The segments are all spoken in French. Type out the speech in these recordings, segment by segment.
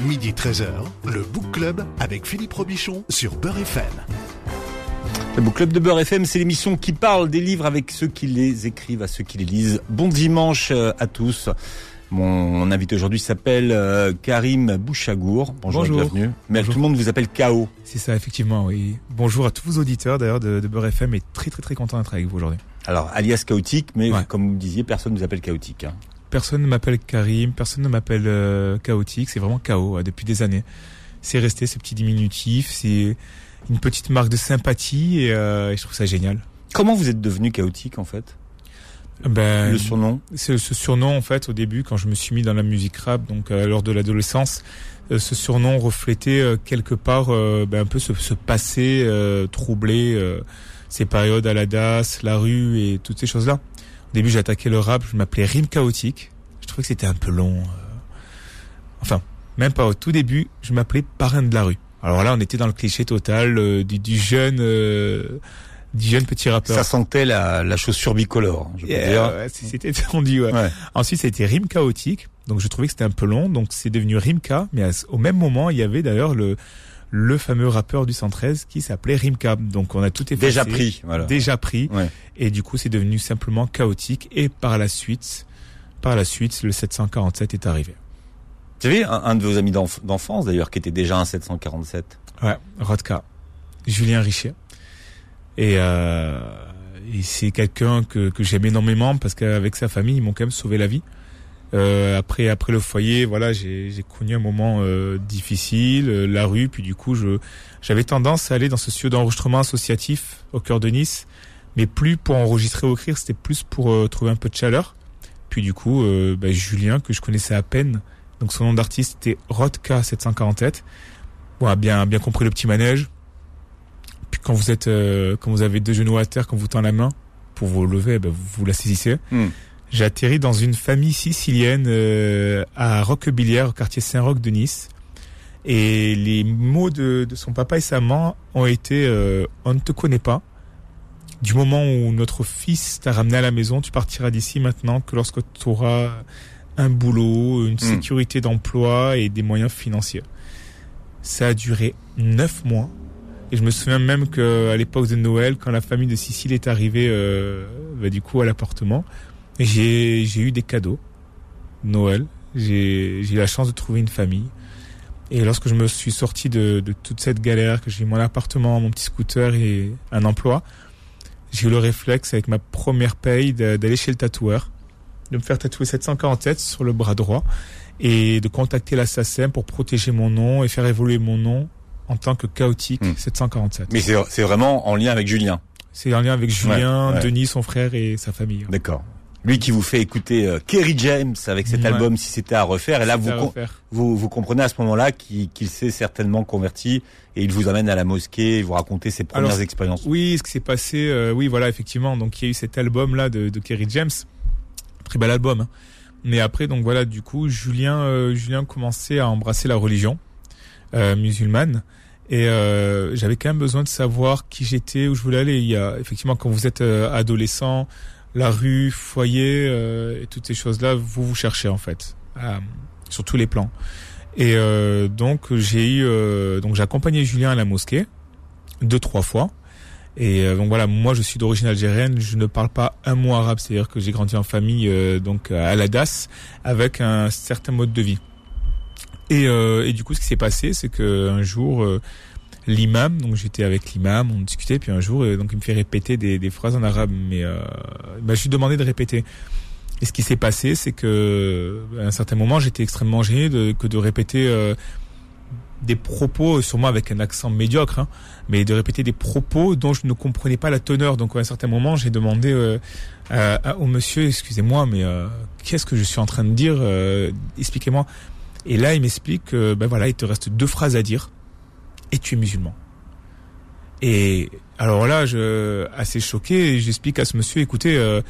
Midi 13h, le Book Club avec Philippe Robichon sur Beurre FM. Le Book Club de Beurre FM, c'est l'émission qui parle des livres avec ceux qui les écrivent, à ceux qui les lisent. Bon dimanche euh, à tous. Mon invité aujourd'hui s'appelle euh, Karim Bouchagour. Bonjour, Bonjour. bienvenue. Mais Bonjour. tout le monde vous appelle KO. C'est ça, effectivement, oui. Bonjour à tous vos auditeurs d'ailleurs de, de Beurre FM et très très très content d'être avec vous aujourd'hui. Alors, alias chaotique, mais Ouais. comme vous disiez, personne ne vous appelle chaotique. hein. Personne ne m'appelle Karim, personne ne m'appelle euh, chaotique, c'est vraiment chaos depuis des années. C'est resté ce petit diminutif, c'est une petite marque de sympathie et, euh, et je trouve ça génial. Comment vous êtes devenu chaotique en fait? Ben, Le surnom? ce, ce surnom en fait au début quand je me suis mis dans la musique rap donc euh, lors de l'adolescence euh, ce surnom reflétait quelque part ben, un peu ce, ce passé troublé ces périodes à la DAS, la rue et toutes ces choses là au début j'ai attaqué le rap je m'appelais Rime Chaotique je trouvais que c'était un peu long euh. enfin même pas au tout début je m'appelais Parrain de la rue alors là on était dans le cliché total euh, du, du jeune euh, du jeune petit rappeur Ça sentait la, la chaussure bicolore, je peux Yeah, dire. ouais, c'était tendu ouais. Ouais. Ensuite, ça a été Rime chaotique. Donc, je trouvais que c'était un peu long. Donc, c'est devenu Rimka. Mais à au même moment, il y avait d'ailleurs le, le fameux rappeur du 113 qui s'appelait Rimka. Donc, on a tout effacé. Déjà pris, voilà. Déjà pris. Ouais. Et du coup, c'est devenu simplement chaotique. Et par la suite, par la suite, le 747 est arrivé. Vous savez, un, un de vos amis d'enf- d'enfance d'ailleurs, qui était déjà un 747. Ouais, Rodka. Julien Richet. Et, euh, et c'est quelqu'un que, que j'aime énormément parce qu'avec sa famille, ils m'ont quand même sauvé la vie. Euh, après, après le foyer, voilà, j'ai connu un moment euh, difficile, euh, la rue, puis du coup, je j'avais tendance à aller dans ce studio d'enregistrement associatif au cœur de Nice, mais plus pour enregistrer ou écrire, c'était plus pour euh, trouver un peu de chaleur. Puis du coup, euh, bah, Julien, que je connaissais à peine, donc son nom d'artiste était Rodka 747. Bon, a bien, bien compris le petit manège. Puis quand vous êtes, euh, quand vous avez deux genoux à terre, quand vous tend la main pour vous lever, vous, vous la saisissez. Hmm. J'ai atterri dans une famille sicilienne euh, à Roquebillière, au quartier Saint-Roch de Nice. Et les mots de, de son papa et sa maman ont été euh, on ne te connaît pas. Du moment où notre fils t'a ramené à la maison, tu partiras d'ici maintenant que lorsque tu auras un boulot, une sécurité d'emploi et des moyens financiers. Ça a duré neuf mois. Et je me souviens même que à l'époque de Noël, quand la famille de Sicile est arrivée, euh, bah, du coup à l'appartement, j'ai eu des cadeaux. Noël, j'ai eu la chance de trouver une famille. Et lorsque je me suis sorti de, de toute cette galère, que j'ai eu mon appartement, mon petit scooter et un emploi, j'ai eu le réflexe avec ma première paye d'aller chez le tatoueur, de me faire tatouer 747 sur le bras droit et de contacter la SACEM pour protéger mon nom et faire évoluer mon nom en tant que chaotique Hmm. 747. Mais c'est c'est vraiment en lien avec Julien. C'est en lien avec Julien, Ouais, ouais. Denis, son frère et sa famille. D'accord. Lui qui vous fait écouter euh, Kerry James avec cet Ouais. album Si c'était à refaire. Et là, vous, vous, vous comprenez à ce moment-là qu'il s'est certainement converti et il vous amène à la mosquée et vous racontez ses premières Alors, expériences. Oui, ce qui s'est passé, euh, oui, voilà, effectivement. Donc, il y a eu cet album-là de, de Kerry James. Très bel album. hein. Mais après, donc voilà, du coup, Julien, euh, Julien commençait à embrasser la religion euh, musulmane. Et euh, j'avais quand même besoin de savoir qui j'étais, où je voulais aller. Il y a effectivement, quand vous êtes euh, adolescent, la rue, foyer euh, et toutes ces choses-là, vous vous cherchez en fait, euh, sur tous les plans. Et euh, donc j'ai eu, euh, donc j'ai accompagné Julien à la mosquée deux trois fois. Et euh, donc voilà, moi je suis d'origine algérienne, je ne parle pas un mot arabe, c'est-à-dire que j'ai grandi en famille euh, donc à la DAS avec un certain mode de vie. Et, et du coup, ce qui s'est passé, c'est que un jour, l'imam, donc j'étais avec l'imam, on discutait, puis un jour, euh, donc il me fait répéter des, des phrases en arabe, mais euh, bah, je lui ai demandé de répéter. Et ce qui s'est passé, c'est que à un certain moment, j'étais extrêmement gêné de, que de répéter euh, des propos, sûrement avec un accent médiocre, hein, mais de répéter des propos dont je ne comprenais pas la teneur. Donc à un certain moment, j'ai demandé euh, au monsieur, excusez-moi, mais euh, qu'est-ce que je suis en train de dire euh, Expliquez-moi. Et là, il m'explique que ben voilà, il te reste deux phrases à dire et tu es musulman. Et alors là, je assez choqué, j'explique à ce monsieur, écoutez, euh,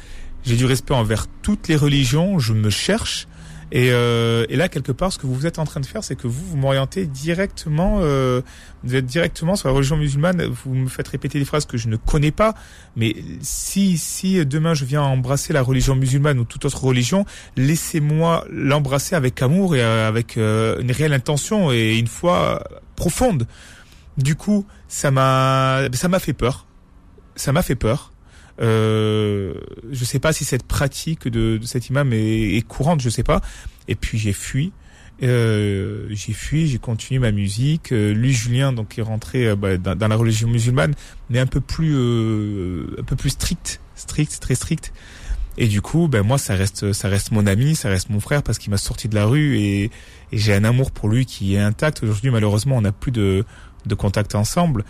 j'ai du respect envers toutes les religions, je me cherche Et, euh, et, là, quelque part, ce que vous êtes en train de faire, c'est que vous, vous m'orientez directement, euh, vous êtes directement sur la religion musulmane. Vous me faites répéter des phrases que je ne connais pas. Mais si, si demain je viens embrasser la religion musulmane ou toute autre religion, laissez-moi l'embrasser avec amour et euh, avec euh, une réelle intention et une foi profonde. Du coup, ça m'a, ça m'a fait peur. Ça m'a fait peur. Euh, je sais pas si cette pratique de, de cet imam est, est, courante, je sais pas. Et puis j'ai fui. Euh, j'ai fui, j'ai continué ma musique. Euh, lui, Julien, donc est rentré euh, bah, dans, la religion musulmane, mais un peu plus, euh, un peu plus strict, strict, très strict. Et du coup, ben moi, ça reste, ça reste mon ami, ça reste mon frère parce qu'il m'a sorti de la rue et, et j'ai un amour pour lui qui est intact. Aujourd'hui, malheureusement, on n'a plus de, de contact ensemble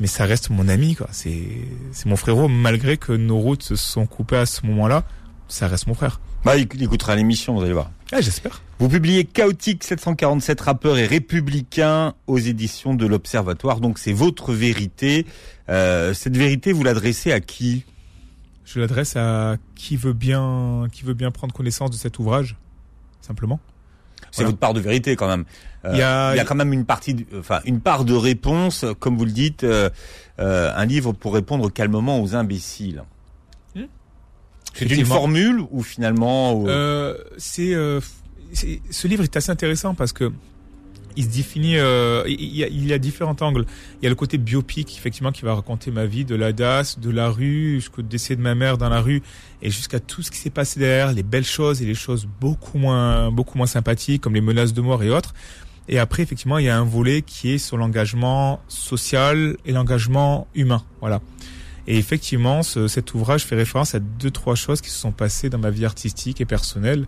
mais ça reste mon ami quoi. C'est c'est mon frérot. Malgré que nos routes se sont coupées à ce moment-là ça reste mon frère. Bah il écoutera l'émission vous allez voir. Ah, j'espère. Vous publiez chaotique 747 rappeurs et républicains aux éditions de l'observatoire. Donc c'est votre vérité. Euh, cette vérité vous l'adressez à qui? Je l'adresse à qui veut bien qui veut bien prendre connaissance de cet ouvrage simplement c'est voilà. votre part de vérité quand même. Euh, il, y a, il y a quand même une partie, de, enfin une part de réponse, comme vous le dites, euh, euh, un livre pour répondre calmement aux imbéciles. Hmm c'est une formule ou finalement euh, C'est ce livre est assez intéressant parce que il se définit, euh, il, y a, il y a différents angles. Il y a le côté biopic, effectivement, qui va raconter ma vie de la DAS, de la rue, jusqu'au décès de ma mère dans la rue, et jusqu'à tout ce qui s'est passé derrière, les belles choses et les choses beaucoup moins, beaucoup moins sympathiques, comme les menaces de mort et autres. Et après, effectivement, il y a un volet qui est sur l'engagement social et l'engagement humain. Voilà. Et effectivement, ce, cet ouvrage fait référence à deux, trois choses qui se sont passées dans ma vie artistique et personnelle.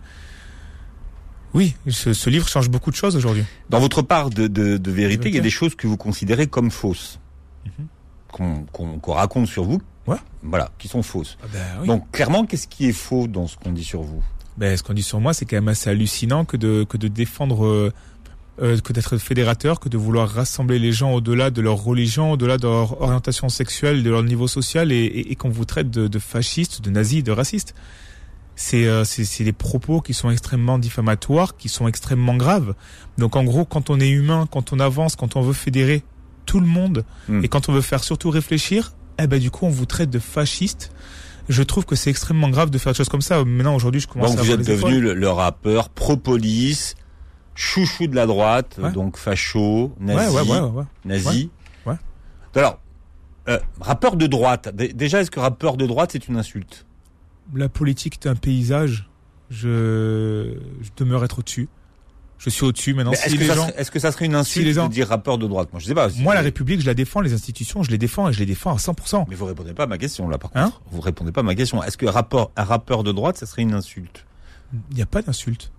Oui, ce, ce, livre change beaucoup de choses aujourd'hui. Dans votre part de, de, de vérité, il y a des choses que vous considérez comme fausses, mm -hmm. qu'on qu qu raconte sur vous, ouais. voilà, qui sont fausses. Ah ben, oui. Donc clairement, qu'est-ce qui est faux dans ce qu'on dit sur vous? Ben, Ce qu'on dit sur moi, c'est quand même assez hallucinant que de, que de défendre, euh, euh, que d'être fédérateur, que de vouloir rassembler les gens au-delà de leur religion, au-delà de leur orientation sexuelle, de leur niveau social, et, et, et qu'on vous traite de, de fascistes, de nazis, de racistes c'est euh, c'est des propos qui sont extrêmement diffamatoires, qui sont extrêmement graves. Donc en gros, quand on est humain, quand on avance, quand on veut fédérer tout le monde mm. et quand on veut faire surtout réfléchir, eh ben du coup on vous traite de fasciste. Je trouve que c'est extrêmement grave de faire des choses comme ça. Maintenant aujourd'hui, je commence donc à vous êtes devenu le, le, rappeur pro-police, chouchou de la droite, ouais. donc facho, nazi, ouais, ouais, nazi. Alors, euh, rappeur de droite. Déjà, est-ce que rappeur de droite c'est une insulte? La politique est un paysage. Je, je demeure être au-dessus. Je suis au-dessus maintenant. Est-ce si que, gens... est que, ça serait une insulte si gens... de dire rappeur de droite? Moi, je sais pas. Moi, la République, je la défends. Les institutions, je les défends et je les défends à 100%. Mais vous répondez pas à ma question là, par contre. Hein vous répondez pas à ma question. Est-ce que rapport, un rappeur de droite, ça serait une insulte? Il n'y a pas d'insulte.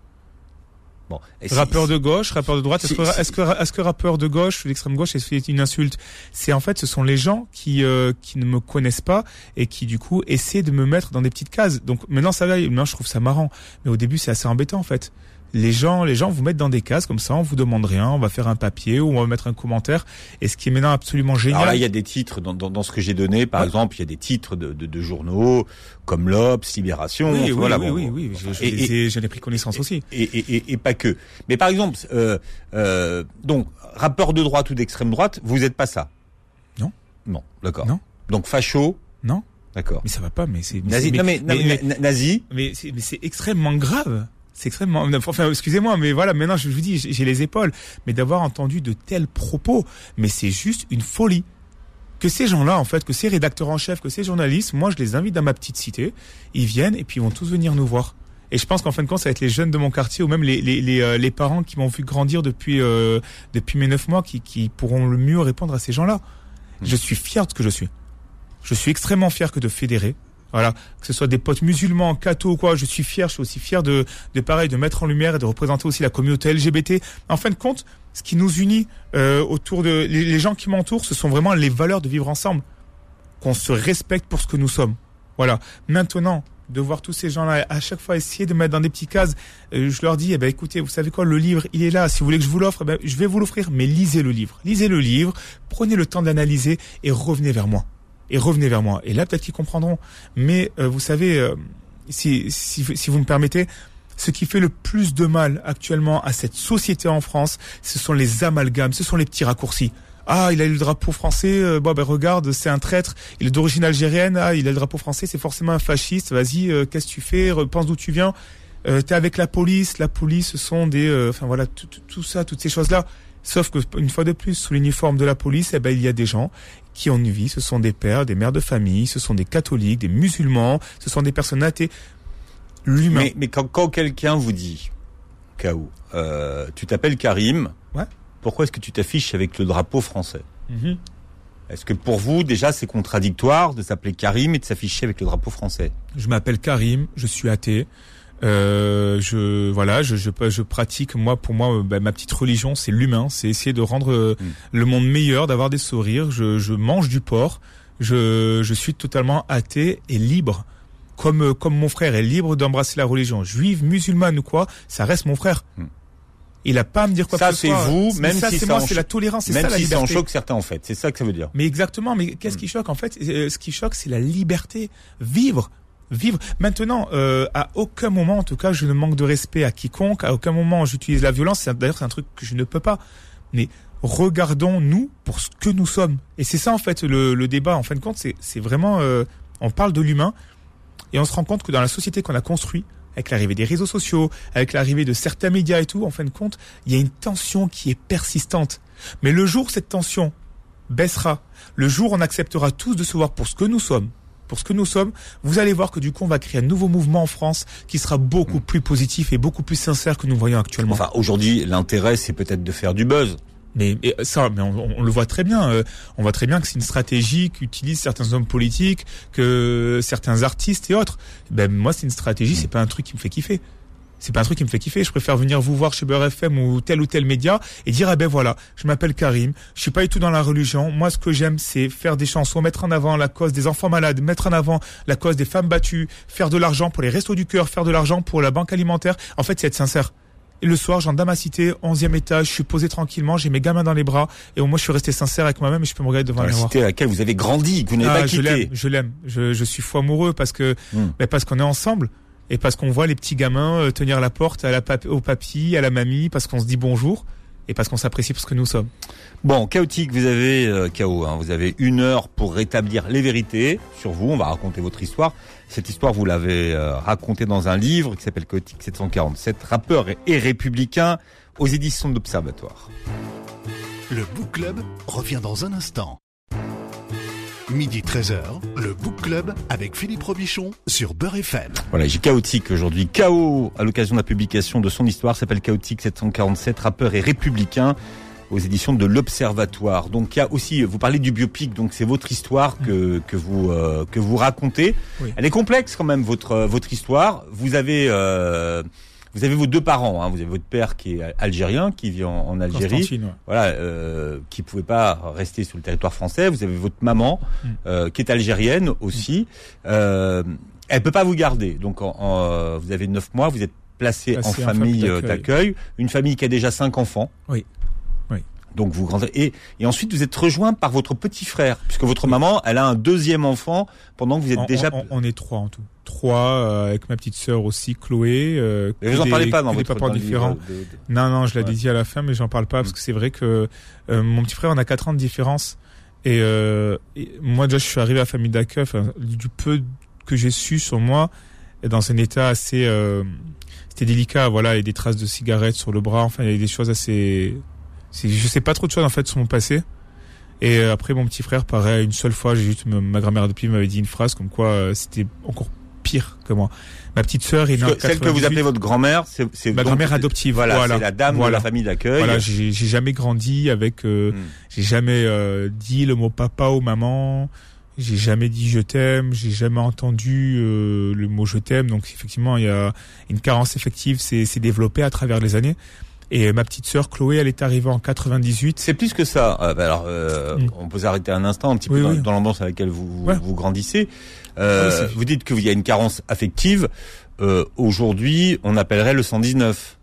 Bon. Rappeur de gauche, rappeur de droite, est-ce que, est-ce que, est-ce que rappeur de gauche, l'extrême gauche, est une insulte C'est en fait, ce sont les gens qui euh, qui ne me connaissent pas et qui du coup essaient de me mettre dans des petites cases. Donc maintenant ça va, maintenant je trouve ça marrant, mais au début c'est assez embêtant en fait les gens, les gens vous mettent dans des cases comme ça, on vous demande rien, on va faire un papier ou on va mettre un commentaire. Et ce qui est maintenant absolument génial. Alors là, il y a des titres dans, dans, dans ce que j'ai donné, par ouais. exemple, il y a des titres de, de, de journaux comme l'Obs, Libération. Oui, oui, voilà, oui, bon, oui, oui, oui, et, j'en ai pris connaissance et, aussi. Et, et, et, pas que. Mais par exemple, euh, euh, donc rappeur de droite ou d'extrême droite, vous n'êtes pas ça. Non. Non, d'accord. Non. Donc facho. Non. D'accord. Mais ça va pas, mais c'est nazi. Mais, non mais, mais, mais, nazi. Mais c'est extrêmement grave. C'est extrêmement. Enfin, excusez-moi, mais voilà, maintenant je vous dis, j'ai les épaules. Mais d'avoir entendu de tels propos, mais c'est juste une folie. Que ces gens-là, en fait, que ces rédacteurs en chef, que ces journalistes, moi je les invite dans ma petite cité, ils viennent et puis ils vont tous venir nous voir. Et je pense qu'en fin de compte, ça va être les jeunes de mon quartier ou même les, les, les, euh, les parents qui m'ont vu grandir depuis, euh, depuis mes neuf mois qui, qui pourront le mieux répondre à ces gens-là. Mmh. Je suis fier de ce que je suis. Je suis extrêmement fier que de fédérer, voilà, que ce soit des potes musulmans, cathos ou quoi, je suis fier, je suis aussi fier de, de pareil, de mettre en lumière et de représenter aussi la communauté LGBT. En fin de compte, ce qui nous unit euh, autour de les, gens qui m'entourent, ce sont vraiment les valeurs de vivre ensemble, qu'on se respecte pour ce que nous sommes. Voilà. Maintenant, de voir tous ces gens-là à chaque fois essayer de mettre dans des petits cases, euh, je leur dis, eh ben écoutez, vous savez quoi, le livre, il est là. Si vous voulez que je vous l'offre, eh ben, je vais vous l'offrir, mais lisez le livre, lisez le livre, prenez le temps d'analyser et revenez vers moi et revenez vers moi. Et là, peut-être qu'ils comprendront. Mais euh, vous savez, euh, si, si, si, vous me permettez, ce qui fait le plus de mal actuellement à cette société en France, ce sont les amalgames, ce sont les petits raccourcis. Ah, il a eu le drapeau français. Euh, bon, ben regarde, c'est un traître. Il est d'origine algérienne. Ah, il a le drapeau français. C'est forcément un fasciste. Vas-y, euh, qu'est-ce que tu fais? Pense d'où tu viens. Euh, T'es avec la police. La police, ce sont des, euh, enfin voilà, tout, tout ça, toutes ces choses-là. Sauf que une fois de plus, sous l'uniforme de la police, eh ben il y a des gens qui ont une vie. Ce sont des pères, des mères de famille. Ce sont des catholiques, des musulmans. Ce sont des personnes athées. L'humain. Mais, mais quand, quand quelqu'un vous dit, K.O., euh, tu t'appelles Karim. Ouais. Pourquoi est-ce que tu t'affiches avec le drapeau français Mhm. Est-ce que pour vous, déjà, c'est contradictoire de s'appeler Karim et de s'afficher avec le drapeau français? Je m'appelle Karim, je suis athée. Euh, je voilà, je, je, je pratique moi pour moi euh, bah, ma petite religion, c'est l'humain, c'est essayer de rendre euh, Mm. le monde meilleur, d'avoir des sourires. Je, je mange du porc, je, je suis totalement athée et libre, comme comme mon frère est libre d'embrasser la religion, juive, musulmane ou quoi, ça reste mon frère. Mm. Il a pas à me dire quoi Ça, que ce c'est soit. vous, Mais même ça, si c'est ça moi, c'est la tolérance, c'est Même ça la si ça en liberté. choque certains, en fait. C'est ça que ça veut dire. Mais exactement, mais qu'est-ce qui choque en fait? Ce qui choque, c'est la liberté. Vivre. Vivre. Maintenant, euh, à aucun moment, en tout cas, je ne manque de respect à quiconque. À aucun moment, j'utilise la violence. D'ailleurs, c'est un truc que je ne peux pas. Mais regardons-nous pour ce que nous sommes. Et c'est ça, en fait, le, débat. En fin de compte, c'est vraiment... euh, on parle de l'humain et on se rend compte que dans la société qu'on a construit, avec l'arrivée des réseaux sociaux, avec l'arrivée de certains médias et tout, en fin de compte, il y a une tension qui est persistante. Mais le jour où cette tension baissera, le jour où on acceptera tous de se voir pour ce que nous sommes, pour ce que nous sommes, vous allez voir que du coup on va créer un nouveau mouvement en France qui sera beaucoup plus positif et beaucoup plus sincère que nous voyons actuellement. Enfin, aujourd'hui, l'intérêt, c'est peut-être de faire du buzz. Mais, mais ça, mais on, on le voit très bien. euh, on voit très bien que c'est une stratégie qu'utilisent certains hommes politiques, que certains artistes et autres. Ben moi, c'est une stratégie. C'est pas un truc qui me fait kiffer. C'est pas un truc qui me fait kiffer. Je préfère venir vous voir chez Beurre FM ou tel ou tel média et dire ah ben voilà, je m'appelle Karim, je suis pas du tout dans la religion. Moi, ce que j'aime, c'est faire des chansons, mettre en avant la cause des enfants malades, mettre en avant la cause des femmes battues, faire de l'argent pour les restos du cœur, faire de l'argent pour la banque alimentaire. En fait, c'est être sincère. Et le soir, j'en dans ma cité, 11e étage, je suis posé tranquillement, j'ai mes gamins dans les bras, et au moins je suis resté sincère avec moi-même et je peux me regarder devant Dans la cité à laquelle vous avez grandi, que vous n'avez Ah, pas je l'aime, quitté. je l'aime, je, je suis fou amoureux parce que, ben, parce qu'on est ensemble. Et parce qu'on voit les petits gamins euh, tenir la porte à la pap- au papy, à la mamie, parce qu'on se dit bonjour et parce qu'on s'apprécie pour ce que nous sommes. Bon, chaotique, vous avez euh, chaos, hein, vous avez une heure pour rétablir les vérités sur vous. On va raconter votre histoire. Cette histoire, vous l'avez euh, racontée dans un livre qui s'appelle Chaotique 747, rappeur et, et républicain aux éditions de l'Observatoire. Le Book Club revient dans un instant. Midi 13h, le Book Club avec Philippe Robichon sur Beurre FM. Voilà, j'ai chaotique aujourd'hui. Chaos à l'occasion de la publication de son histoire s'appelle Chaotique 747, rappeur et républicain aux éditions de l'Observatoire. Donc il y a aussi, vous parlez du biopic, donc c'est votre histoire que que vous euh, que vous racontez. Oui. Elle est complexe quand même votre euh, votre histoire. Vous avez euh, vous avez vos deux parents. Hein. Vous avez votre père qui est algérien, qui vit en, en Algérie ouais. voilà, euh, qui pouvait pas rester sur le territoire français. Vous avez votre maman, Mm. euh, qui est algérienne aussi. Euh, elle peut pas vous garder. Donc, en, en, vous avez neuf mois, vous êtes placé, Placé en famille euh, d'accueil. d'accueil. Une famille qui a déjà cinq enfants. Oui. Donc vous grandez et, et ensuite vous êtes rejoint par votre petit frère puisque votre maman elle a un deuxième enfant pendant que vous êtes On, déjà on- on est trois en tout. Trois euh, avec ma petite sœur aussi, Chloé. Euh, Mais vous en des- parlez pas dans votre dans différents. de- de- Non, non, je l'ai Ouais. dit à la fin, mais j'en parle pas parce Mm. que c'est vrai que euh, mon petit frère, on a 4 ans de différence. Et, euh, et moi, déjà, je suis arrivé à la famille d'accueil, enfin, du peu que j'ai su sur moi, et dans un état assez... euh, C'était délicat, voilà, et des traces de cigarettes sur le bras, enfin, il y a des choses assez... Je sais pas trop de choses, en fait, sur mon passé. Et euh, après, mon petit frère, pareil, une seule fois, j'ai juste... Ma grand-mère depuis m'avait dit une phrase comme quoi euh, c'était encore pire que moi. Ma petite sœur est que Celle que vous 98. appelez votre grand-mère, c'est Ma grand-mère adoptive, Voilà, voilà. c'est la dame de Voilà. la famille d'accueil. Voilà, j'ai jamais grandi avec, euh, Mm. j'ai jamais euh, dit le mot papa ou maman, j'ai jamais dit je t'aime, j'ai jamais entendu euh, le mot je t'aime. Donc effectivement, il y a une carence effective, c'est c'est développé à travers les années. Et ma petite sœur Chloé, elle est arrivée en 98. C'est plus que ça. Euh, bah alors, euh, Mm. on peut s'arrêter un instant, un petit Oui, peu dans, oui. dans l'ambiance à laquelle vous, Ouais. vous grandissez. Euh, Ah oui, vous dites qu'il y a une carence affective. Euh, Aujourd'hui, on appellerait le 119,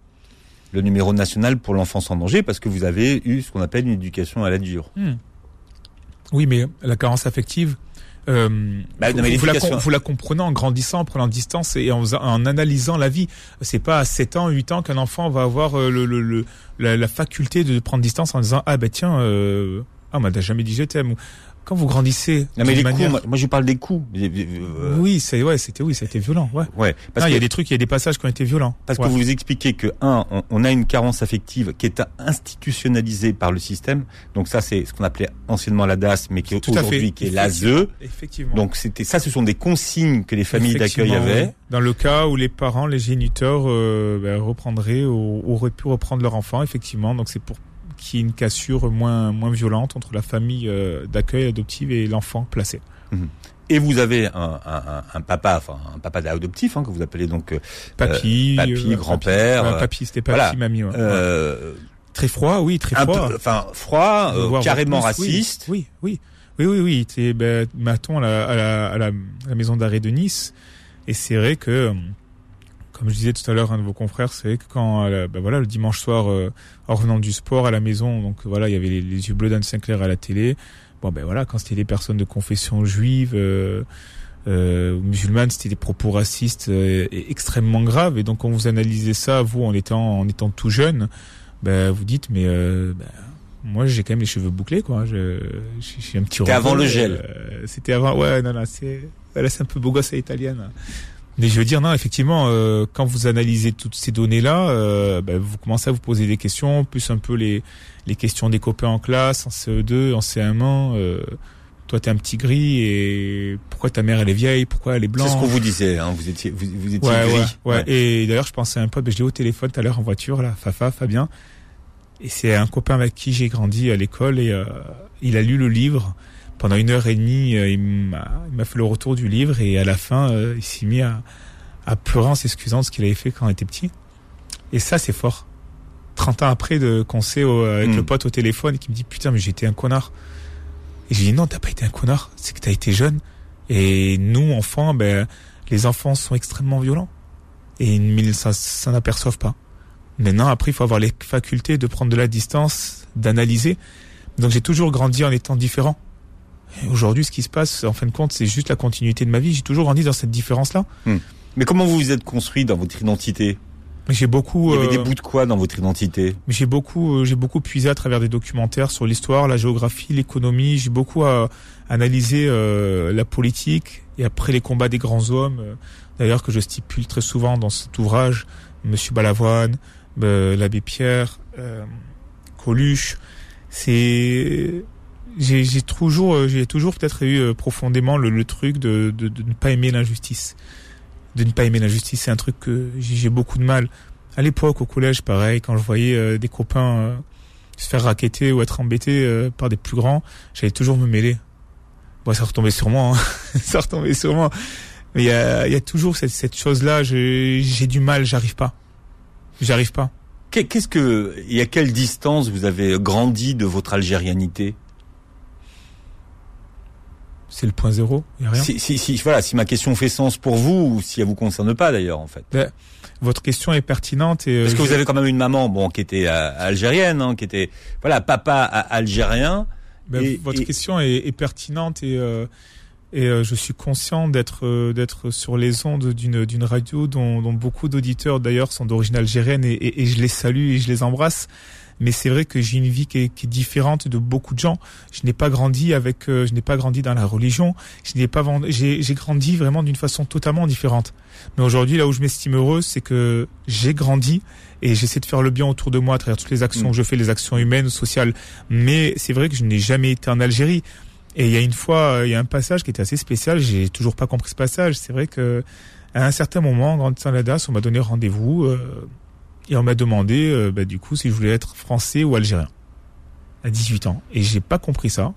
le numéro national pour l'enfance en danger, parce que vous avez eu ce qu'on appelle une éducation à la dure. Hmm. Oui, mais la carence affective, euh, Bah, non, mais vous, la, vous la comprenez en grandissant, en prenant distance et en, en analysant la vie. C'est pas à 7 ans, 8 ans qu'un enfant va avoir euh, le, le, le- la, la faculté de prendre distance en disant ah ben tiens euh, ah m'a jamais dit je t'aime. Quand vous grandissez, Non mais les manière- coups, moi, moi, je parle des coups. Euh, oui c'est ouais c'était oui c'était violent ouais. Ouais, parce Non, il que y a des trucs, il y a des passages qui ont été violents. Parce Ouais. que vous vous expliquez que un, on, on a une carence affective qui est institutionnalisée par le système. Donc ça, c'est ce qu'on appelait anciennement la DAS, mais qui aujourd'hui qui est l'ASE. Effectivement. Donc c'était ça, ce sont des consignes que les familles d'accueil avaient. Dans le cas où les parents, les géniteurs euh, ben, reprendraient ou auraient pu reprendre leur enfant, effectivement. Donc c'est pour qu'il y ait une cassure moins moins violente entre la famille euh, d'accueil adoptive et l'enfant placé. Et vous avez un, un- un- un papa, enfin un papa adoptif hein, que vous appelez donc euh, Papy, papy, euh, grand-père, papy, euh, papy, c'était papy, voilà. mamie. ouais. euh, Très froid, oui, très froid. enfin froid, euh, carrément plus, oui. raciste. Oui, oui, oui, oui, oui. C'est ben, Maton à la, à la, à maison d'arrêt de Nice, et c'est vrai que, euh, comme je disais tout à l'heure, un de vos confrères, c'est vrai que quand, euh, ben voilà, le dimanche soir, euh, en revenant du sport à la maison, donc voilà, il y avait les, les yeux bleus d'Anne Sinclair à la télé. Bon ben voilà, quand c'était des personnes de confession juive. Euh, euh, ou musulmane, c'était des propos racistes euh, et extrêmement graves. Et donc, quand vous analysez ça, vous, en étant, en étant tout jeune, ben, vous dites, mais euh, ben, moi, j'ai quand même les cheveux bouclés, quoi. Je, je, suis un petit. C'était avant le gel. c'était avant. Ouais, non, non, c'est. Là, c'est un peu beau gosse à l'italienne. Mais je veux dire, non, effectivement, euh, quand vous analysez toutes ces données-là, euh, ben, vous commencez à vous poser des questions, plus un peu les les questions des copains en classe, en CE2, en CM1. Euh, toi, t'es un petit gris et pourquoi ta mère elle est vieille, pourquoi elle est C'est blanche ce qu'on vous disait. Hein, vous étiez, vous, vous étiez Ouais, gris. ouais, ouais. Et d'ailleurs, je pensais à un pote, ben, je l'ai au téléphone tout à l'heure en voiture, là, Fafa, Fabien. Et c'est un copain avec qui j'ai grandi à l'école et euh, il a lu le livre. Pendant une heure et demie, euh, il m'a fait le retour du livre et à la fin, euh, il s'est mis à, à pleurer en s'excusant de ce qu'il avait fait quand il était petit. Et ça, c'est fort. 30 ans après de qu'on sait au- avec Mm. le pote au téléphone et qui me dit putain mais j'étais un connard. Et j'ai dit non t'as pas été un connard, c'est que t'as été jeune. Et nous enfants, ben les enfants sont extrêmement violents et ils s'en s'en aperçoivent pas. Maintenant après il faut avoir les facultés de prendre de la distance, d'analyser. Donc j'ai toujours grandi en étant différent. Aujourd'hui, ce qui se passe, en fin de compte, c'est juste la continuité de ma vie. J'ai toujours grandi dans cette différence-là. Mais comment vous vous êtes construit dans votre identité? J'ai beaucoup. Il y avait euh, des bouts de quoi dans votre identité? j'ai beaucoup, euh, j'ai beaucoup puisé à travers des documentaires sur l'histoire, la géographie, l'économie. J'ai beaucoup euh, analysé la politique et après les combats des grands hommes. D'ailleurs, que je stipule très souvent dans cet ouvrage, Monsieur Balavoine, l'abbé Pierre, Coluche. C'est j'ai j'ai toujours euh, j'ai toujours peut-être eu euh, profondément le, le truc de, de, de ne pas aimer l'injustice. De ne pas aimer l'injustice c'est un truc que j'ai beaucoup de mal. À l'époque au collège pareil quand je voyais euh, des copains se faire raqueter ou être embêtés par des plus grands j'allais toujours me mêler. Bon ça retombait sur moi hein. ça retombait sur moi. Mais il y a, y a toujours cette, cette chose là j'ai j'ai du mal j'arrive pas. J'arrive pas. Qu'est- Qu'est-ce que, et à quelle distance vous avez grandi de votre algérianité? C'est le point zéro y a rien si, si, si, voilà, si ma question fait sens pour vous ou si elle vous concerne pas d'ailleurs en fait. votre question est pertinente et euh, Parce que vous avez quand même une maman, bon, qui était euh, algérienne, hein, qui était, voilà, papa algérien. Ben, Et- votre et- question est, est pertinente et euh, et euh, je suis conscient d'être euh, d'être sur les ondes d'une d'une radio dont, dont beaucoup d'auditeurs d'ailleurs sont d'origine algérienne et, et, et je les salue et je les embrasse. Mais c'est vrai que j'ai une vie qui est, qui est différente de beaucoup de gens. Je n'ai pas grandi avec, euh, je n'ai pas grandi dans la religion. Je n'ai pas, j'ai j'ai grandi vraiment d'une façon totalement différente. Mais aujourd'hui, là où je m'estime heureux, c'est que j'ai grandi et j'essaie de faire le bien autour de moi à travers toutes les actions Mm. que je fais, les actions humaines, sociales. Mais c'est vrai que je n'ai jamais été en Algérie. Et il y a une fois, euh, il y a un passage qui était assez spécial. J'ai toujours pas compris ce passage. C'est vrai que à un certain moment, en grandissant à la DAS, on m'a donné rendez-vous euh, et on m'a demandé, euh, bah, du coup, si je voulais être français ou algérien à 18 ans. Et j'ai pas compris ça.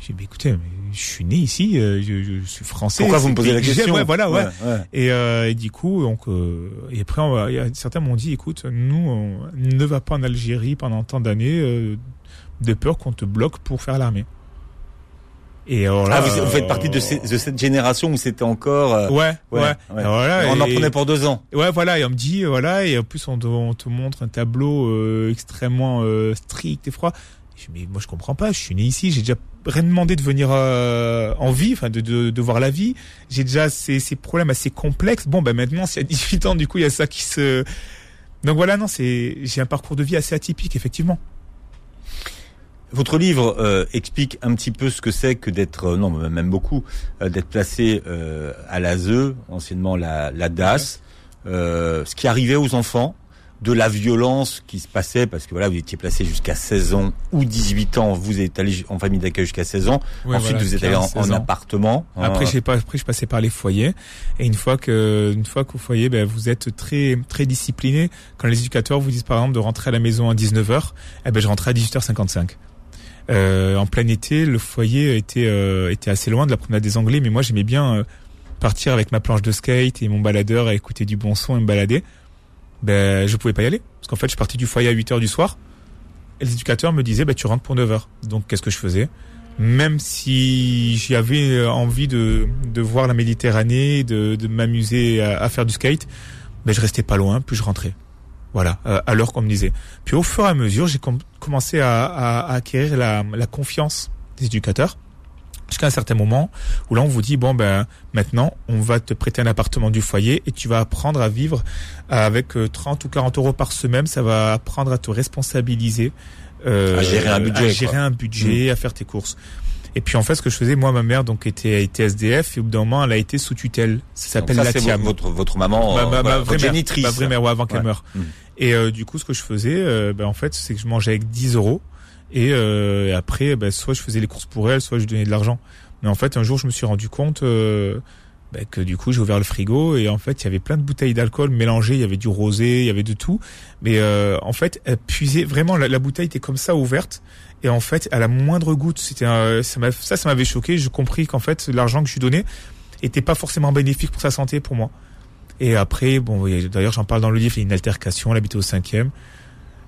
J'ai dit, bah, écoutez, mais je suis né ici, euh, je, je suis français. Pourquoi vous me posez la question Ouais, voilà, ouais. ouais. Et, euh, et du coup, donc, euh, et après, on va- il y a, certains m'ont dit, écoute, nous, on ne va pas en Algérie pendant tant d'années, euh, de peur qu'on te bloque pour faire l'armée. Et alors là, Ah, vous, vous faites euh, partie de, ces- de cette génération où c'était encore. euh, Ouais, ouais. ouais. Et voilà, on en et- prenait pour deux ans. Ouais, voilà, et on me dit, euh, voilà, et en plus on te, on te montre un tableau euh, extrêmement euh, strict et froid. Je dis, mais moi je comprends pas, je suis né ici, j'ai déjà rien demandé de venir euh, en vie, enfin de, de, de, voir la vie. J'ai déjà ces, ces problèmes assez complexes. Bon, ben maintenant, y a 18 ans, du coup, il y a ça qui se... Donc voilà, non, c'est j'ai un parcours de vie assez atypique, effectivement. Votre livre euh, explique un petit peu ce que c'est que d'être, euh, non même beaucoup, euh, d'être placé euh, à l'ASE, anciennement la, la DAS, ce qui arrivait aux enfants, de la violence qui se passait, parce que voilà, vous étiez placé jusqu'à 16 ans ou 18 ans, vous êtes allé en famille d'accueil jusqu'à 16 ans, ensuite voilà, vous êtes allé en, 15, en 16 ans. appartement. Après, Euh, j'ai pas, après, je passais par les foyers. Et une fois que, une fois qu'au foyer, ben, vous êtes très, très discipliné. Quand les éducateurs vous disent, par exemple, de rentrer à la maison à 19h, eh ben, je rentrais à 18h55. Euh, en plein été, le foyer était, euh, était assez loin de la promenade des Anglais, mais moi, j'aimais bien euh, partir avec ma planche de skate et mon baladeur à écouter du bon son et me balader. Ben, je pouvais pas y aller. Parce qu'en fait, je partais du foyer à 8h du soir. Et les éducateurs me disaient, ben, tu rentres pour 9h. Donc, qu'est-ce que je faisais? même si j'avais euh, envie de, de voir la Méditerranée, de, de m'amuser à, à faire du skate, ben je restais pas loin, puis je rentrais. Voilà, euh, à l'heure qu'on me disait. Puis au fur et à mesure, j'ai com- commencé à, à- à acquérir la, la confiance des éducateurs. Jusqu'à un certain moment où là on vous dit bon ben maintenant on va te prêter un appartement du foyer et tu vas apprendre à vivre avec euh, 30 ou 40 euros par semaine. Ça va apprendre à te responsabiliser, euh, À gérer un budget, à gérer un budget, à faire tes courses. Et puis en fait, ce que je faisais, moi, ma mère donc était, était SDF et au bout d'un moment, elle a été sous tutelle. Ça s'appelle la c'est TIAM. votre, votre maman, Ma- euh, ma- voilà, ma votre vraie mère, génitrice. ma vraie mère, ouais, avant qu'elle Ouais. meure. Mm. Et euh, du coup, ce que je faisais, euh, ben, en fait, c'est que je mangeais avec 10 euros. Et, euh, et après, ben, soit je faisais les courses pour elle, soit je donnais de l'argent. Mais en fait, un jour, je me suis rendu compte euh, ben, que du coup, j'ai ouvert le frigo et en fait, il y avait plein de bouteilles d'alcool mélangées. Il y avait du rosé, il y avait de tout. Mais euh, en fait, elle puisait vraiment. La, la bouteille était comme ça ouverte. Et en fait, à la moindre goutte, c'était ça, ça, m'avait choqué. Je compris qu'en fait, l'argent que je lui donnais était pas forcément bénéfique pour sa santé, pour moi. Et après, bon, d'ailleurs, j'en parle dans le livre. Il y a une altercation. Elle habitait au cinquième.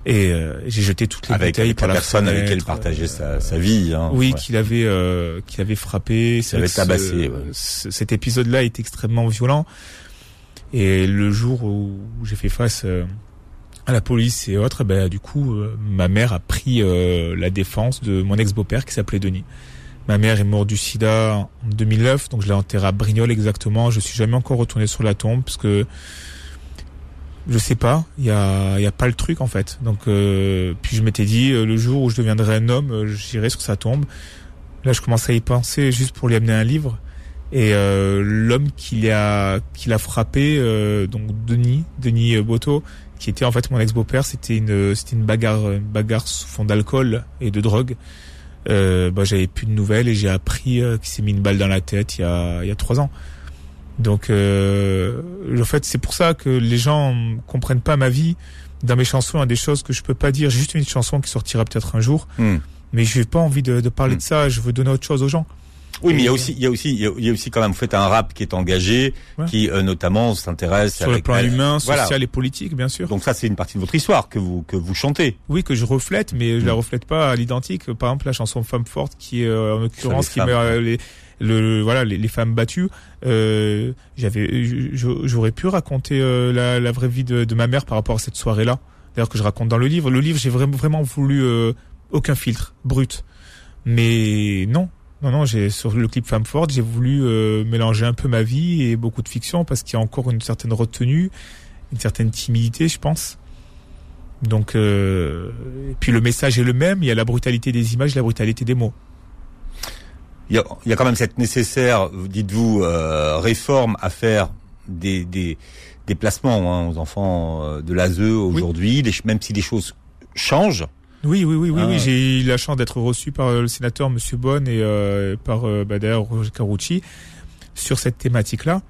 Et euh, j'ai jeté toutes les Avec, bouteilles avec par la la personne avec qui elle partageait euh, sa, sa vie. Hein. oui, Ouais. qu'il avait, euh, qu'il avait frappé. Qu'il avait ce- tabassé, ouais. ce- cet épisode-là est extrêmement violent. Et le jour où j'ai fait face euh, à la police et autres, ben, du coup, euh, ma mère a pris euh, la défense de mon ex-beau-père qui s'appelait Denis. Ma mère est morte du sida en 2009, donc je l'ai enterrée à Brignoles exactement. Je suis jamais encore retourné sur la tombe parce que je sais pas, il y a, y a pas le truc en fait. Donc euh, puis je m'étais dit euh, le jour où je deviendrai un homme, j'irai sur sa tombe. Là, je commence à y penser juste pour lui amener un livre. Et euh, l'homme qui l'a qui l'a frappé, euh, donc Denis, Denis Boto, qui était en fait mon ex-beau-père, c'était une c'était une bagarre une bagarre sous fond d'alcool et de drogue. Euh, bah, j'avais plus de nouvelles et j'ai appris euh, qu'il s'est mis une balle dans la tête il y a il y a trois ans. Donc euh, en fait c'est pour ça que les gens comprennent pas ma vie. Dans mes chansons, il y a des choses que je peux pas dire. J'ai juste une chanson qui sortira peut-être un jour, Hmm. mais j'ai pas envie de, de parler Mm. de ça. Je veux donner autre chose aux gens. Oui, mais il y a aussi, il y a aussi, il y a- aussi quand même, vous faites un rap qui est engagé, Ouais. qui euh, notamment s'intéresse Sur le plan humain, voilà. social et politique, bien sûr. Donc ça, c'est une partie de votre histoire que vous que vous chantez. Oui, que je reflète, mais je la Mm. reflète pas à l'identique. Par exemple, la chanson Femme forte, qui est euh, en l'occurrence qui euh, les, le, voilà, les, les femmes battues. Euh, j'avais, j'aurais pu raconter euh, la, la vraie vie de, de ma mère par rapport à cette soirée-là. D'ailleurs, que je raconte dans le livre. Le livre, j'ai vraiment, vraiment voulu euh, aucun filtre, brut. Mais non, non, non. J'ai sur le clip Femme forte, j'ai voulu euh, mélanger un peu ma vie et beaucoup de fiction parce qu'il y a encore une certaine retenue, une certaine timidité, je pense. Donc, euh, et puis le message est le même. Il y a la brutalité des images, la brutalité des mots. Il y a, il y a quand même cette nécessaire, vous dites-vous, euh, réforme à faire des des, des placements hein, aux enfants euh, de l'ASE aujourd'hui, même si les choses changent. Oui, oui, oui, oui, Ah. oui. J'ai eu la chance d'être reçu par euh, le sénateur Monsieur Bonne et euh, par euh, bah, d'ailleurs Roger Carucci sur cette thématique-là.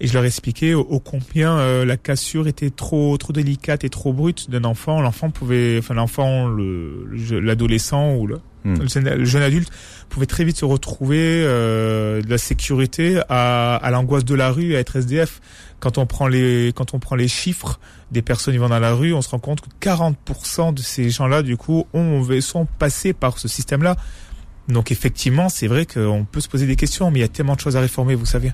Et je leur expliquais au, au combien euh, la cassure était trop trop délicate et trop brute d'un enfant. L'enfant pouvait, enfin l'enfant, le- le l'adolescent ou le, Hmm. le jeune- le jeune adulte pouvait très vite se retrouver euh, de la sécurité à, à l'angoisse de la rue, à être SDF. Quand on prend les quand on prend les chiffres des personnes vivant dans la rue, on se rend compte que 40% de ces gens-là, du coup, ont sont passés par ce système-là. Donc effectivement, c'est vrai qu'on peut se poser des questions, mais il y a tellement de choses à réformer, vous savez.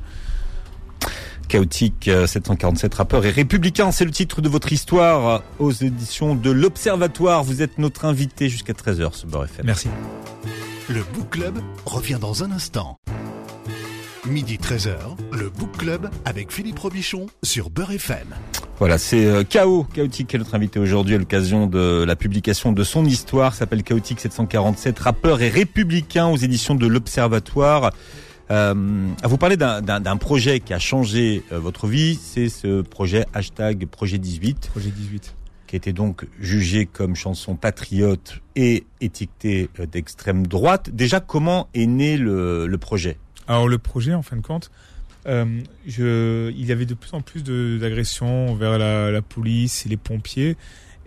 Chaotique 747 rappeurs et républicain, c'est le titre de votre histoire aux éditions de l'Observatoire. Vous êtes notre invité jusqu'à 13h ce Beurre FM. Merci. Le Book Club revient dans un instant. Midi 13h, le Book Club avec Philippe Robichon sur Beurre FM. Voilà, c'est euh, Chaos, Chaotique qui est notre invité aujourd'hui à l'occasion de la publication de son histoire, s'appelle Chaotique 747, rappeur et républicain aux éditions de l'Observatoire. Euh, à vous parler d'un projet qui a changé euh, votre vie, c'est ce projet hashtag Projet 18. Projet 18. Qui a été donc jugé comme chanson patriote et étiqueté euh, d'extrême droite. Déjà, comment est né le, le, projet? Alors le projet, en fin de compte, euh, je, il y avait de plus en plus d'agressions vers la, la, police et les pompiers.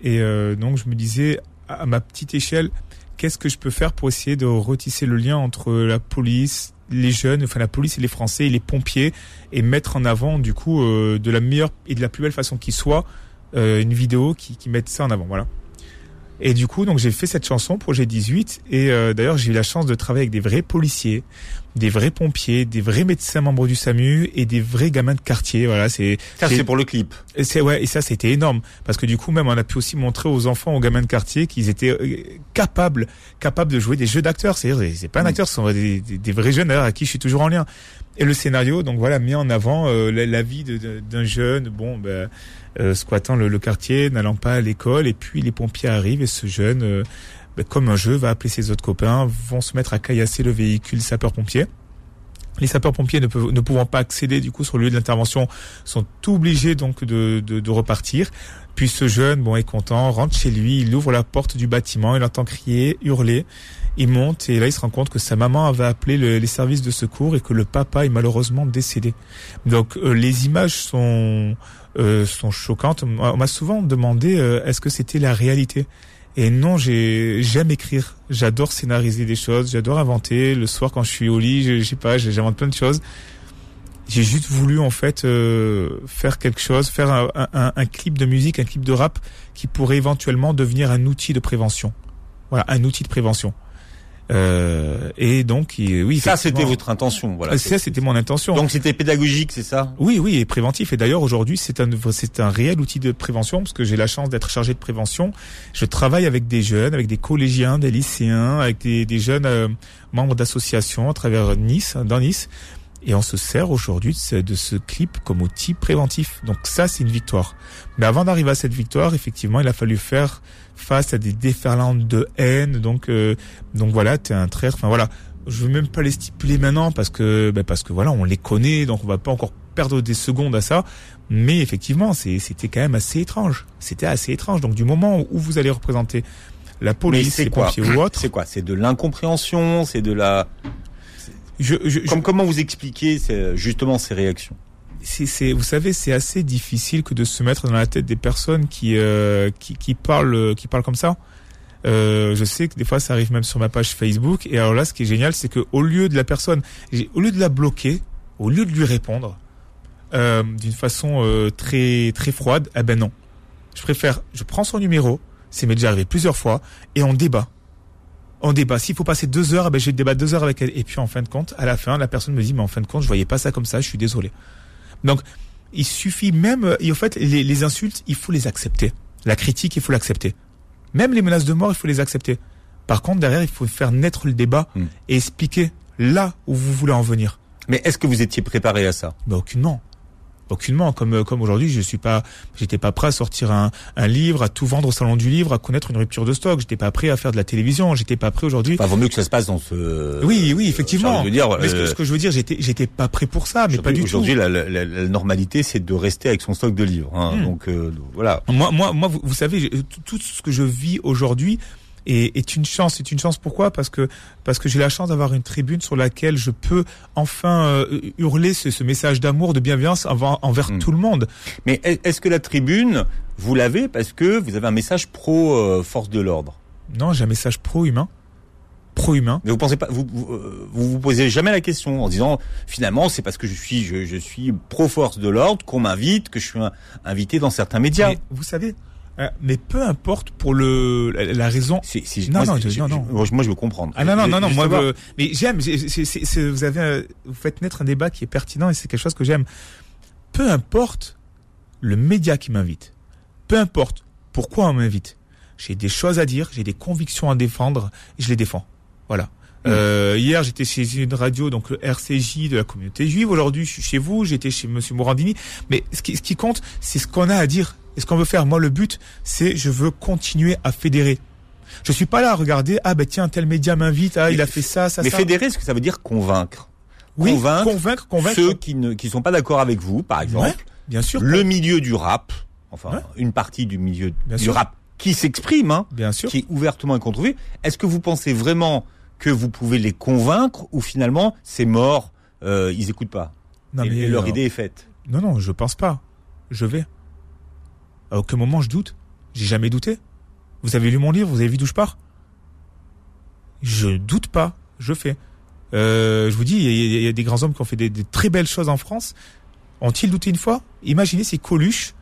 Et donc je me disais, à ma petite échelle, qu'est-ce que je peux faire pour essayer de retisser le lien entre la police, les jeunes, enfin la police et les Français et les pompiers et mettre en avant du coup euh, de la meilleure et de la plus belle façon qui soit euh, une vidéo qui, qui mette ça en avant. Voilà. Et du coup, donc j'ai fait cette chanson, Projet 18, et euh, d'ailleurs j'ai eu la chance de travailler avec des vrais policiers, des vrais pompiers, des vrais médecins membres du SAMU et des vrais gamins de quartier. Voilà, c'est ça c'est pour le clip. C'est ouais, et ça c'était énorme parce que du coup même on a pu aussi montrer aux enfants, aux gamins de quartier qu'ils étaient euh, capables, capables de jouer des jeux d'acteurs. C'est-à-dire c'est pas un mm. acteur, ce sont des, des, vrais jeunes à qui je suis toujours en lien. Et le scénario, donc voilà, mis en avant euh, la, vie d'un jeune, bon, ben, squattant le, quartier, n'allant pas à l'école, et puis les pompiers arrivent et ce jeune, euh, ben, comme un jeu, va appeler ses autres copains, vont se mettre à caillasser le véhicule sapeur-pompier. Les sapeurs-pompiers ne, ne pouvant pas accéder du coup sur le lieu de l'intervention sont obligés donc de, de, repartir. Puis ce jeune, bon, est content, rentre chez lui, il ouvre la porte du bâtiment, il entend crier, hurler. Il monte et là il se rend compte que sa maman avait appelé les services de secours et que le papa est malheureusement décédé. Donc euh, les images sont euh, sont choquantes. On m'a souvent demandé euh, est-ce que c'était la réalité? Et non, j'ai j'aime écrire. J'adore scénariser des choses. J'adore inventer. Le soir quand je suis au lit, je, sais pas, j'invente plein de choses. J'ai juste voulu en fait faire quelque chose, faire un, un, un clip de musique, un clip de rap qui pourrait éventuellement devenir un outil de prévention. Voilà, un outil de prévention. Euh, et donc, oui. Ça, c'était votre intention, voilà. Ça, c'était mon intention. Donc, c'était pédagogique, c'est ça? Oui, oui, et préventif. Et d'ailleurs, aujourd'hui, c'est un, c'est un réel outil de prévention parce que j'ai la chance d'être chargé de prévention. Je travaille avec des jeunes, avec des collégiens, des lycéens, avec des, des jeunes euh, membres d'associations à travers Nice, dans Nice. Et on se sert aujourd'hui de ce clip comme outil préventif. Donc ça, c'est une victoire. Mais avant d'arriver à cette victoire, effectivement, il a fallu faire face à des déferlantes de haine. Donc, euh, donc voilà, t'es un traître. Enfin voilà, je veux même pas les stipuler maintenant parce que, ben parce que voilà, on les connaît, donc on va pas encore perdre des secondes à ça. Mais effectivement, c'était quand même assez étrange. C'était assez étrange. Donc du moment où vous allez représenter la police, les pompiers ou autre, c'est quoi? C'est de l'incompréhension, c'est de la. Je, je, Comme, comment vous expliquez justement ces réactions c'est, vous savez, c'est assez difficile que de se mettre dans la tête des personnes qui, euh, qui, qui, parlent, qui parlent comme ça. Euh, je sais que des fois ça arrive même sur ma page Facebook. Et alors là, ce qui est génial, c'est que au lieu de la personne, au lieu de la bloquer, au lieu de lui répondre euh, d'une façon euh, très très froide, eh ben non. Je préfère, je prends son numéro, c'est m'est déjà arrivé plusieurs fois, et on débat. On débat. S'il faut passer deux heures, eh ben je débat deux heures avec elle. Et puis en fin de compte, à la fin, la personne me dit, mais en fin de compte, je voyais pas ça comme ça. Je suis désolé. Donc, il suffit même, et en fait, les, insultes, il faut les accepter. La critique, il faut l'accepter. Même les menaces de mort, il faut les accepter. Par contre, derrière, il faut faire naître le débat hmm. et expliquer là où vous voulez en venir. Mais est-ce que vous étiez préparé à ça? Ben aucunement aucunement. Comme euh, comme aujourd'hui je suis pas j'étais pas prêt à sortir un, un livre à tout vendre au salon du livre à connaître une rupture de stock. J'étais pas prêt à faire de la télévision. J'étais pas prêt aujourd'hui. Enfin vaut mieux que ça se passe dans ce oui oui effectivement. mais ce, que, je veux dire j'étais j'étais pas prêt pour ça mais pas du tout. aujourd'hui la, la, la, normalité c'est de rester avec son stock de livres hein, hmm. donc euh, voilà. Moi moi moi vous, vous savez tout ce que je vis aujourd'hui est, est une chance. C'est une chance pourquoi? Parce que parce que j'ai la chance d'avoir une tribune sur laquelle je peux enfin euh, hurler ce, ce, message d'amour, de bienveillance envers, envers hmm. tout le monde. Mais est-ce que la tribune, vous l'avez parce que vous avez un message pro euh, force de l'ordre? Non, j'ai un message pro humain pro-humain. Mais vous pensez pas, vous, vous euh, vous, posez jamais la question en disant finalement c'est parce que je suis je, je suis pro force de l'ordre qu'on m'invite, que je suis invité dans certains médias. Mais vous savez, mais peu importe pour le la, raison. non, moi, non, non, non, Moi, je veux comprendre. Ah non, non, non, non. Moi, mais j'aime. Vous avez, vous faites naître un débat qui est pertinent et c'est quelque chose que j'aime. peu importe le média qui m'invite, peu importe pourquoi on m'invite, j'ai des choses à dire, j'ai des convictions à défendre, et je les défends. Voilà. Euh, hier, j'étais chez une radio, donc le RCJ de la communauté juive. Aujourd'hui, je suis chez vous, j'étais chez Monsieur Morandini. Mais ce qui, ce qui compte, c'est ce qu'on a à dire et ce qu'on veut faire. Moi, le but, c'est je veux continuer à fédérer. Je suis pas là à regarder, ah ben tiens, tel média m'invite, ah il a fait ça, ça, Mais ça. fédérer, est-ce que ça veut dire convaincre? Oui, convaincre convaincre, convaincre. Ceux qui ne qui sont pas d'accord avec vous, par exemple. Ouais, bien sûr. Le milieu du rap, enfin Ouais. une partie du milieu Bien du sûr. rap qui s'exprime, hein, Bien sûr. qui est ouvertement incontroverti. Est-ce que vous pensez vraiment que vous pouvez les convaincre ou finalement c'est mort, euh, ils écoutent pas Non, et, mais, et leur euh, idée est faite Non, non, je pense pas. Je vais. À aucun moment je doute. J'ai jamais douté. Vous avez lu mon livre, vous avez vu d'où je pars Je doute pas, je fais. Euh, je vous dis, il y, a- il y a des grands hommes qui ont fait des, des très belles choses en France. Ont-ils douté une fois Imaginez si Coluche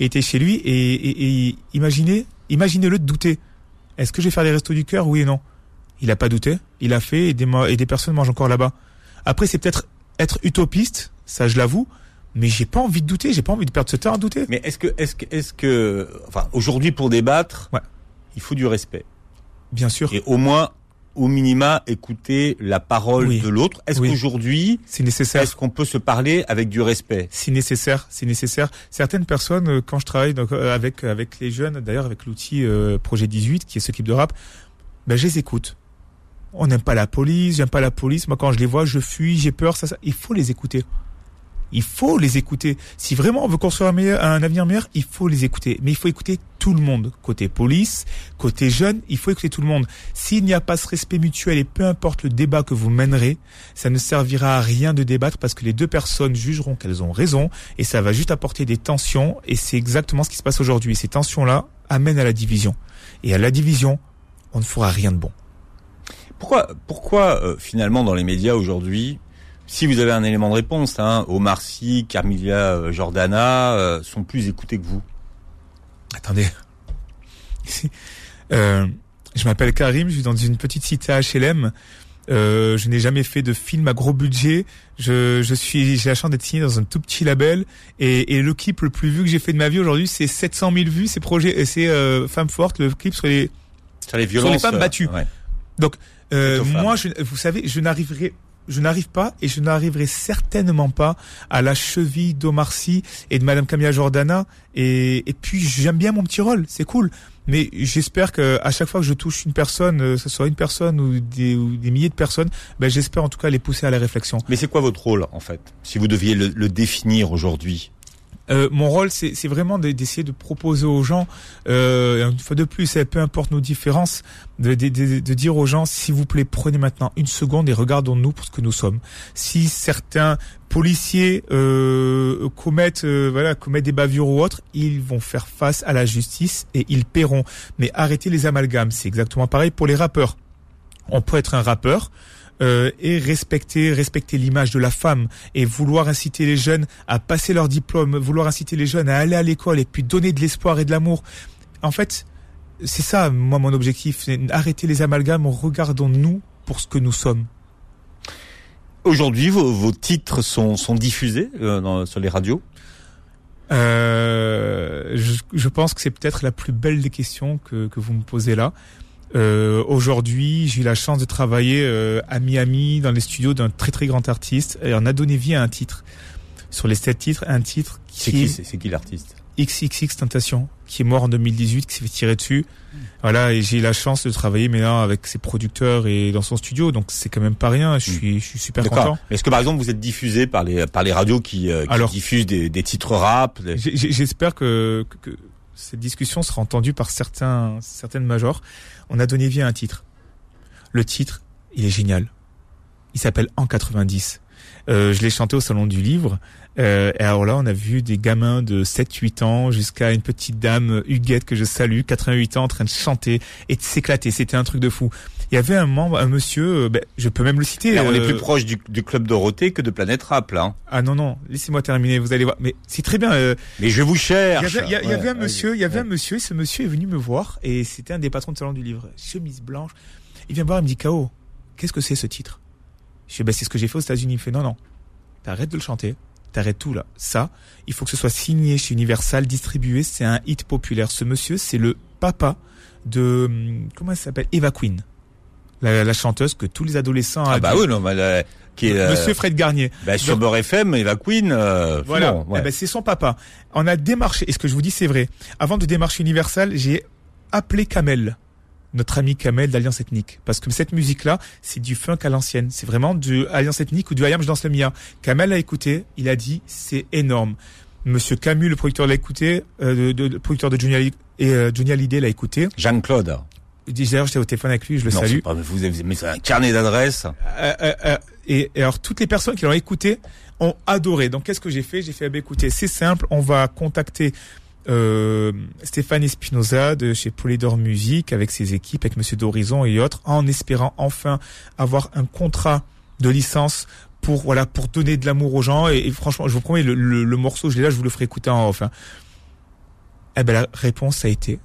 était chez lui et, et- et imaginez, imaginez-le de douter. Est-ce que je vais faire les restos du cœur Oui et non. Il a pas douté. Il a fait et des, et des personnes mangent encore là-bas. Après, c'est peut-être être utopiste, ça je l'avoue, mais j'ai pas envie de douter, j'ai pas envie de perdre ce temps à douter. Mais est-ce que est-ce que est-ce que enfin aujourd'hui pour débattre, Ouais. il faut du respect Bien sûr, et au moins au minima écouter la parole Oui. de l'autre. Est-ce Oui. qu'aujourd'hui c'est nécessaire. est-ce qu'on peut se parler avec du respect? C'est nécessaire, c'est nécessaire. Certaines personnes, euh, quand je travaille donc, euh, avec avec les jeunes, d'ailleurs avec l'outil euh, Projet 18 qui est ce clip de rap, ben je les écoute. On n'aime pas la police, j'aime pas la police. Moi, quand je les vois, je fuis, j'ai peur. Ça, ça, il faut les écouter. Il faut les écouter. Si vraiment on veut construire un, meilleur- un avenir meilleur, il faut les écouter. Mais il faut écouter tout le monde. Côté police, côté jeune, il faut écouter tout le monde. S'il n'y a pas ce respect mutuel et peu importe le débat que vous mènerez, ça ne servira à rien de débattre parce que les deux personnes jugeront qu'elles ont raison et ça va juste apporter des tensions et c'est exactement ce qui se passe aujourd'hui. Ces tensions-là amènent à la division. Et à la division, on ne fera rien de bon. Pourquoi, pourquoi euh, finalement dans les médias aujourd'hui, si vous avez un élément de réponse, hein, Omar Sy, Carmilla euh, Jordana euh, sont plus écoutés que vous? Attendez. Euh, je m'appelle Karim, je suis dans une petite cité HLM. Euh, je n'ai jamais fait de film à gros budget. Je, je suis, j'ai la chance d'être signé dans un tout petit label. Et, et le clip le plus vu que j'ai fait de ma vie aujourd'hui, c'est 700 000 vues. C'est projet, et c'est euh, Femme forte, le clip sur les. sur les violences femmes euh, battues. ouais. Euh, aux femmes. moi, je, vous savez, je n'arriverai, je n'arrive pas et je n'arriverai certainement pas à la cheville d'Omar Sy et de Madame Camilla Jordana. Et, et puis j'aime bien mon petit rôle, c'est cool. Mais j'espère que à chaque fois que je touche une personne, euh, que ce soit une personne ou des, ou des milliers de personnes, ben j'espère en tout cas les pousser à la réflexion. Mais c'est quoi votre rôle en fait? Si vous deviez le, le définir aujourd'hui Euh, mon rôle, c'est vraiment de- d'essayer de proposer aux gens, euh, une fois de plus, et peu importe nos différences, de, de, de- de dire aux gens, s'il vous plaît, prenez maintenant une seconde et regardons-nous pour ce que nous sommes. Si certains policiers euh, commettent, euh, voilà, commettent des bavures ou autres, ils vont faire face à la justice et ils paieront. Mais arrêtez les amalgames. C'est exactement pareil pour les rappeurs. On peut être un rappeur euh, et respecter respecter l'image de la femme et vouloir inciter les jeunes à passer leur diplôme, vouloir inciter les jeunes à aller à l'école et puis donner de l'espoir et de l'amour. En fait, c'est ça moi mon objectif, c'est arrêter les amalgames, regardons-nous pour ce que nous sommes. Aujourd'hui, vos, vos titres sont, sont diffusés euh, dans- sur les radios? Euh, je, je pense que c'est peut-être la plus belle des questions que, que vous me posez là. Euh, Aujourd'hui, j'ai eu la chance de travailler euh, à Miami dans les studios d'un très très grand artiste et on a donné vie à un titre. Sur les sept titres, un titre qui qui, est c'est c'est qui l'artiste? XXX Tentation, qui est mort en 2018, qui s'est fait tirer dessus. Voilà, et j'ai eu la chance de travailler maintenant avec ses producteurs et dans son studio, donc c'est quand même pas rien. Je suis, je suis super D'accord. content. Est-ce que par exemple vous êtes diffusé par les par les radios qui, euh, qui Alors- diffusent des, des titres rap des- J'espère que, que, que cette discussion sera entendue par certains, certaines majors. On a donné vie à un titre. Le titre, il est génial. Il s'appelle En 90. Euh, je l'ai chanté au salon du livre. Euh, et alors là, on a vu des gamins de 7-8 ans jusqu'à une petite dame, Huguette, que je salue, 88 ans, en train de chanter et de s'éclater. C'était un truc de fou. Il y avait un membre, un monsieur, euh, ben, je peux même le citer. Là, on est euh, plus proche du, du club Dorothée que de Planète Rap là. hein. Ah non, non, laissez-moi terminer, vous allez voir. Mais c'est très bien. euh, Mais je vous cherche. il y a- il y avait Ouais, un monsieur, il y avait un monsieur, et ce monsieur est venu me voir, et c'était un des patrons de salon du livre, chemise blanche. Il vient me voir, il me dit, K.O., qu'est-ce que c'est ce titre? Je dis, bah, c'est ce que j'ai fait aux États-Unis. Il me fait, non, non, t'arrêtes de le chanter, t'arrêtes tout là. Ça, il faut que ce soit signé chez Universal, distribué. C'est un hit populaire. Ce monsieur, c'est le papa de hum, comment elle s'appelle? Eva Queen, la, la chanteuse que tous les adolescents. Ah bah oui, non, là, qui est euh, Monsieur Fred Garnier. bah, sur Beurre FM, Eva Queen. Euh, Voilà, bon, ouais. Eh ben, c'est son papa. On a démarché, et ce que je vous dis c'est vrai, avant de démarcher Universal, j'ai appelé Kamel, notre ami Kamel d'Alliance Ethnique. Parce que cette musique-là, c'est du funk à l'ancienne. C'est vraiment du Alliance Ethnique ou du Ayam, je danse le Mia. Kamel a écouté, il a dit, c'est énorme. Monsieur Camus, le producteur l'a écouté, euh, de, de- le producteur de Johnny, Hallyday- et euh, Hallyday l'a écouté. Jean-Claude. D'ailleurs, j'étais au téléphone avec lui, je le Non, salue. pas, vous avez, mais c'est un carnet d'adresses. Euh, euh, euh, et, et alors toutes les personnes qui l'ont écouté ont adoré. Donc qu'est-ce que j'ai fait? J'ai fait ben, écoutez, c'est simple, on va contacter euh, Stéphane Espinoza de chez Polydor Musique avec ses équipes, avec Monsieur d'Horizon et autres, en espérant enfin avoir un contrat de licence pour voilà pour donner de l'amour aux gens. Et, et franchement, je vous promets, le, le, le morceau, je l'ai là, je vous le ferai écouter en off. hein. Eh ben la réponse a été.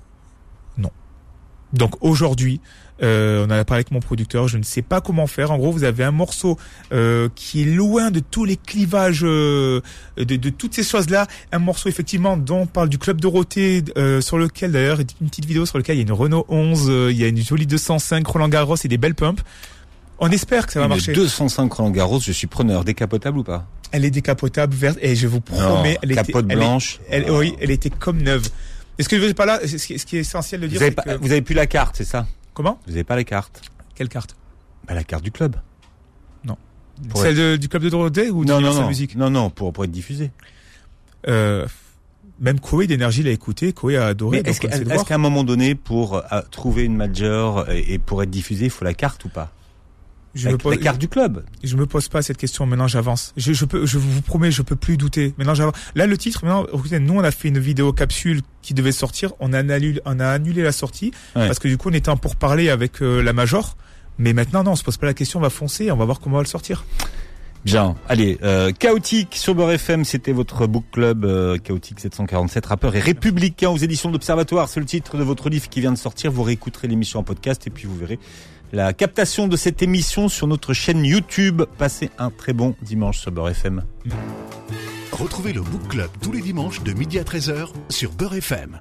Donc aujourd'hui, euh, on en a parlé avec mon producteur, je ne sais pas comment faire. En gros, vous avez un morceau euh, qui est loin de tous les clivages, euh, de, de toutes ces choses-là. Un morceau effectivement dont on parle du club Dorothée, euh, sur lequel d'ailleurs une petite vidéo sur lequel il y a une Renault 11, euh, il y a une jolie 205 Roland Garros et des belles pumps. On espère que ça va Une marcher. 205 Roland Garros, je suis preneur. Décapotable ou pas? Elle est décapotable, verte, et je vous promets, Non, elle était, capote elle est- blanche. oui, elle était comme neuve. Est-ce que je veux pas là, ce qui, ce qui est essentiel de Vous dire, avez, c'est pas, que... vous avez plus la carte, c'est ça? Comment? Vous avez pas la carte Quelle carte? Bah la carte du club. Pour Celle de- du club de Dorothée ou Non, non, d'Universal non. Music Non, non, pour, pour être diffusé. euh, Même Koé d'énergie l'a écouté, Koé a adoré. Est-ce qu'à de un moment donné, pour euh, trouver une major et, et pour être diffusé, il faut la carte ou pas? Je me, pose, la carte du club. je me pose pas cette question. Maintenant, j'avance. Je, je peux, je vous promets, je peux plus douter. Maintenant, j'avance. Là, le titre. Maintenant, écoutez, nous, on a fait une vidéo capsule qui devait sortir. On a annulé, on a annulé la sortie Ouais. parce que du coup, on était en pour parler avec euh, la major. Mais maintenant, non, on se pose pas la question. On va foncer. On va voir comment on va le sortir. Bien, allez, euh, Chaotique sur Beurre FM, c'était votre book club euh, Chaotique 747, rappeur et républicain aux éditions de l'Observatoire. C'est le titre de votre livre qui vient de sortir. Vous réécouterez l'émission en podcast et puis vous verrez la captation de cette émission sur notre chaîne YouTube. Passez un très bon dimanche sur Beurre FM. Retrouvez le Book Club tous les dimanches de midi à 13h sur Beurre FM.